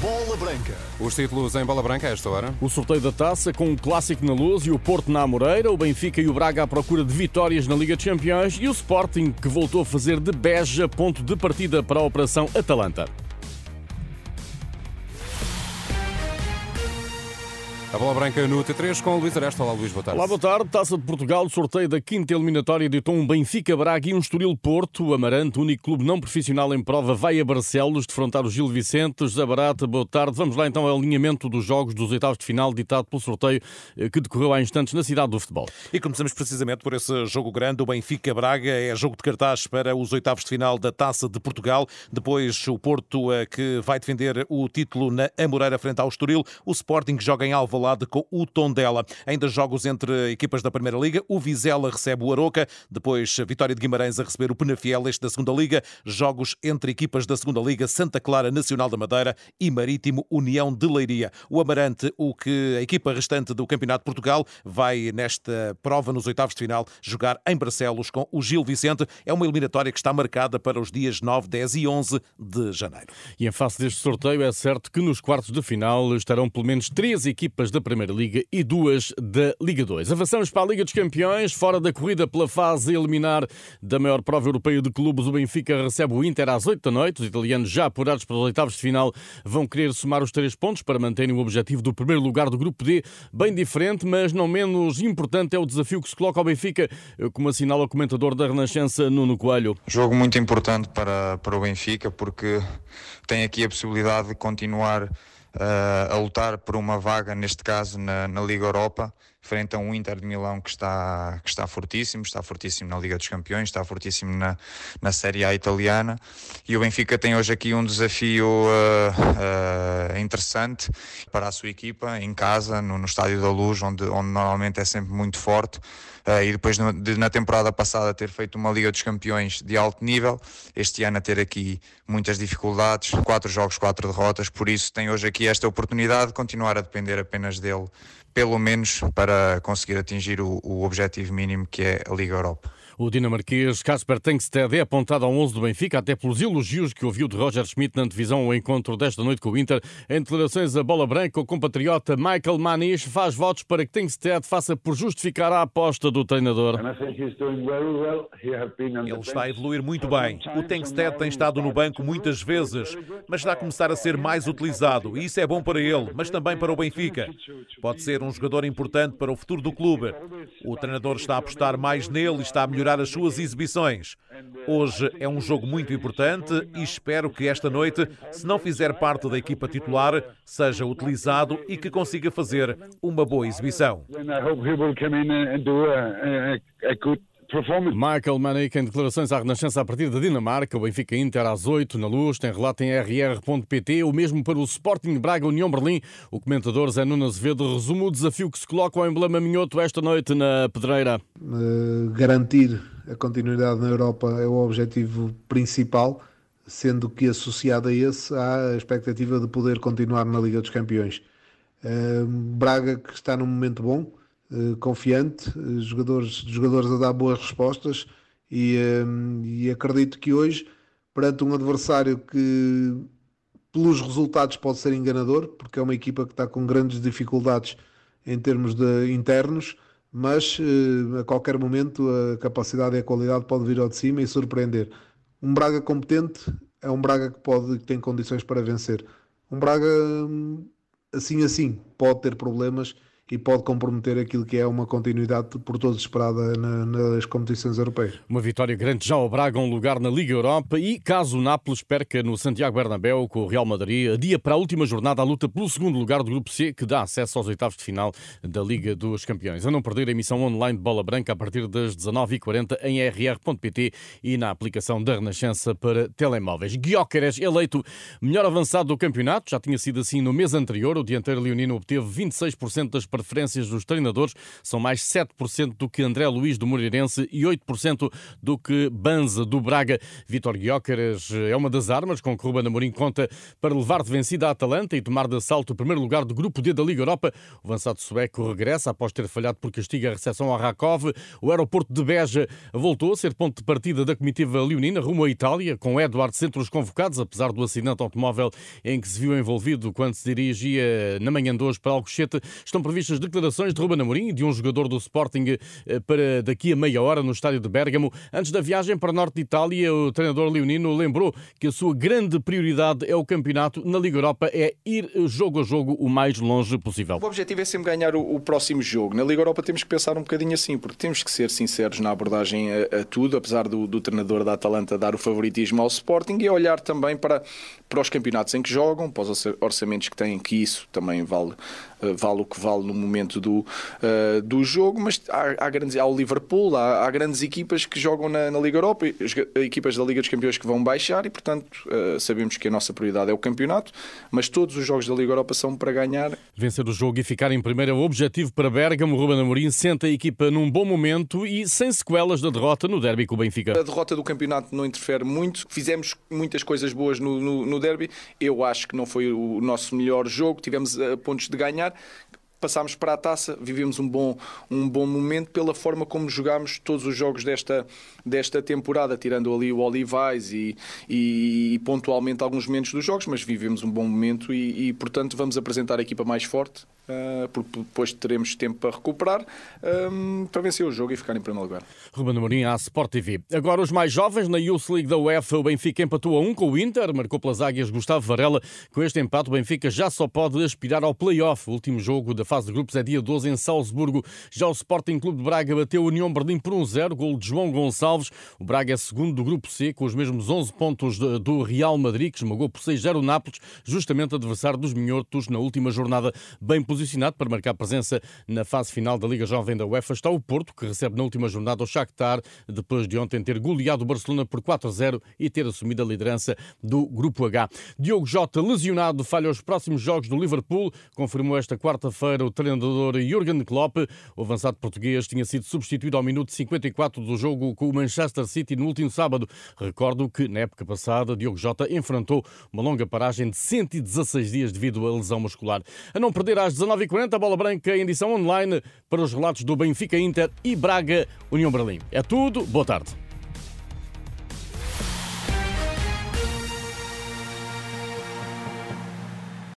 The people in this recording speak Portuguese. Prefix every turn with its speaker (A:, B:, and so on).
A: Bola Branca.
B: Os títulos em bola branca a esta hora.
C: O sorteio da taça com o Clássico na Luz e o Porto na Amoreira, o Benfica e o Braga à procura de vitórias na Liga dos Campeões e o Sporting que voltou a fazer de Beja ponto de partida para a Operação Atalanta.
B: A bola branca no T3 com o Luís Aresta. Olá, Luís, boa tarde.
C: Olá, boa tarde. Taça de Portugal, sorteio da quinta eliminatória de um Benfica Braga e um Estoril Porto. O Amarante, único clube não profissional em prova, vai a Barcelos defrontar o Gil Vicente. José Barata, boa tarde. Vamos lá então ao alinhamento dos jogos dos oitavos de final ditado pelo sorteio eh, que decorreu há instantes na cidade do futebol.
D: E começamos precisamente por esse jogo grande. O Benfica Braga é jogo de cartaz para os oitavos de final da Taça de Portugal. Depois o Porto eh, que vai defender o título na Amoreira frente ao Estoril. O Sporting que joga em Alvalade com o Tondela. Ainda jogos entre equipas da Primeira Liga. O Vizela recebe o Aroca. Depois Vitória de Guimarães a receber o Penafiel, este da Segunda Liga. Jogos entre equipas da Segunda Liga. Santa Clara Nacional da Madeira e Marítimo União de Leiria. O Amarante, o que a equipa restante do Campeonato de Portugal vai nesta prova nos oitavos de final jogar em Barcelos com o Gil Vicente. É uma eliminatória que está marcada para os dias 9, 10 e 11 de janeiro.
C: E em face deste sorteio é certo que nos quartos de final estarão pelo menos três equipas da Primeira Liga e duas da Liga 2. Avançamos para a Liga dos Campeões, fora da corrida pela fase eliminar da maior prova europeia de clubes, o Benfica recebe o Inter às 8 da noite. Os italianos, já apurados para os oitavos de final, vão querer somar os três pontos para manterem o objetivo do primeiro lugar do Grupo D, bem diferente, mas não menos importante é o desafio que se coloca ao Benfica, como assinala o comentador da Renascença, Nuno Coelho.
E: Jogo muito importante para, para o Benfica, porque tem aqui a possibilidade de continuar a lutar por uma vaga, neste caso na, na, Liga Europa, frente a um Inter de Milão que está, que está fortíssimo, está fortíssimo na Liga dos Campeões, está fortíssimo na, na Série A italiana. E o Benfica tem hoje aqui um desafio uh, uh, interessante para a sua equipa, em casa, no, no Estádio da Luz, onde, onde normalmente é sempre muito forte. Uh, e depois de, na temporada passada ter feito uma Liga dos Campeões de alto nível, este ano a ter aqui muitas dificuldades, quatro jogos, quatro derrotas, por isso tem hoje aqui esta oportunidade de continuar a depender apenas dele, pelo menos para conseguir atingir o, o objetivo mínimo que é a Liga Europa.
C: O dinamarquês Kasper Tengsted é apontado ao 11 do Benfica, até pelos elogios que ouviu de Roger Schmidt na divisão ao encontro desta noite com o Inter. Em declarações a bola branca, o compatriota Michael Manish faz votos para que Tengsted faça por justificar a aposta do treinador.
D: Ele está a evoluir muito bem. O Tengsted tem estado no banco muitas vezes, mas está a começar a ser mais utilizado e isso é bom para ele, mas também para o Benfica. Pode ser um jogador importante para o futuro do clube. O treinador está a apostar mais nele e está a melhorar melhorar as suas exibições. Hoje é um jogo muito importante e espero que esta noite, se não fizer parte da equipa titular, seja utilizado e que consiga fazer uma boa exibição.
C: Michael Manick em declarações à Renascença a partir da Dinamarca. O Benfica Inter às 8 na luz. Tem relato em rr.pt. O mesmo para o Sporting Braga União Berlim. O comentador Zé Nuno Azevedo resume o desafio que se coloca ao emblema minhoto esta noite na Pedreira.
F: Uh, garantir a continuidade na Europa é o objetivo principal, sendo que associado a esse há a expectativa de poder continuar na Liga dos Campeões. Uh, Braga que está num momento bom eh, confiante, eh, jogadores, jogadores a dar boas respostas e, eh, e acredito que hoje, perante um adversário que pelos resultados pode ser enganador, porque é uma equipa que está com grandes dificuldades em termos de internos, mas a qualquer momento a capacidade e a qualidade pode vir ao de cima e surpreender. Um Braga competente é um Braga que pode que tem condições para vencer. Um Braga assim assim pode ter problemas e pode comprometer aquilo que é uma continuidade por todos esperada na, nas competições europeias.
C: Uma vitória grande já ao Braga, um lugar na Liga Europa e caso o Nápoles perca no Santiago Bernabéu com o Real Madrid, dia para a última jornada a luta pelo segundo lugar do Grupo C, que dá acesso aos oitavos de final da Liga dos Campeões. A não perder a emissão online de Bola Branca a partir das 19h40 em rr.pt e na aplicação da Renascença para telemóveis. Guióqueres, eleito melhor avançado do campeonato, já tinha sido assim no mês anterior, o dianteiro leonino obteve 26% das preferências dos treinadores são mais 7% do que André Luiz do Moreirense e 8% do que Banza do Braga. Vitor Guiócaras é uma das armas com que Ruben Amorim conta para levar de vencida a Atalanta e tomar de assalto o primeiro lugar do grupo D da Liga Europa. O avançado sueco regressa após ter falhado por castigo a recepção a Rakov. O aeroporto de Beja voltou a ser ponto de partida da comitiva leonina rumo à Itália, com Eduardo Centros convocados, apesar do acidente automóvel em que se viu envolvido quando se dirigia na manhã de hoje para Alcochete. Estão previstas declarações de Ruben Amorim de um jogador do Sporting eh, para daqui a meia hora no estádio de Bérgamo. Antes da viagem para o norte de Itália, o treinador leonino lembrou que a sua grande prioridade é o campeonato. Na Liga Europa é ir jogo a jogo o mais longe possível.
G: O objetivo é sempre ganhar o, o próximo jogo. Na Liga Europa temos que pensar um bocadinho assim, porque temos que ser sinceros na abordagem a, a tudo, apesar do, do, treinador da Atalanta dar o favoritismo ao Sporting e olhar também para, para os campeonatos em que jogam, para os orçamentos que têm, que isso também vale, eh, vale o que vale no momento do, uh, do jogo, mas há, há, grandes, há o Liverpool, há, há grandes equipas que jogam na, na, Liga Europa, equipas da Liga dos Campeões que vão baixar e, portanto, uh, sabemos que a nossa prioridade é o campeonato, mas todos os jogos da Liga Europa são para ganhar.
C: Vencer o jogo e ficar em primeiro é o objetivo para Bergamo. Ruben Amorim senta a equipa num bom momento e sem sequelas da derrota no derby com o Benfica.
G: A derrota do campeonato não interfere muito. Fizemos muitas coisas boas no, no, no derby. Eu acho que não foi o nosso melhor jogo. Tivemos uh, pontos de ganhar passámos para a taça, vivemos um bom, um bom momento pela forma como jogámos todos os jogos desta, desta temporada, tirando ali o Olivais e, e, e pontualmente alguns momentos dos jogos, mas vivemos um bom momento e, e portanto vamos apresentar a equipa mais forte Uh, porque depois teremos tempo para recuperar um, para vencer o jogo e ficar em primeiro lugar.
C: Ruben Amorim à Sport TV. Agora os mais jovens na Youth League da UEFA, o Benfica empatou a 1 com o Inter, marcou pelas águias Gustavo Varela. Com este empate o Benfica já só pode aspirar ao play-off. O último jogo da fase de grupos é dia 12 em Salzburgo. Já o Sporting Clube de Braga bateu a União Berlim por 1-0, gol de João Gonçalves. O Braga é segundo do grupo C, com os mesmos 11 pontos do Real Madrid, que esmagou por 6-0 o Nápoles, justamente adversário dos minhotos na última jornada bem posicionado para marcar presença na fase final da Liga Jovem da UEFA está o Porto, que recebe na última jornada o Shakhtar, depois de ontem ter goleado o Barcelona por 4-0 e ter assumido a liderança do Grupo H. Diogo Jota, lesionado, falha os próximos jogos do Liverpool, confirmou esta quarta-feira o treinador Jurgen Klopp. O avançado português tinha sido substituído ao minuto 54 do jogo com o Manchester City no último sábado. Recordo que, na época passada, Diogo Jota enfrentou uma longa paragem de 116 dias devido à lesão muscular. A não perder às 19h40, a bola branca em edição online para os relatos do Benfica Inter e Braga União Berlim. É tudo, boa tarde.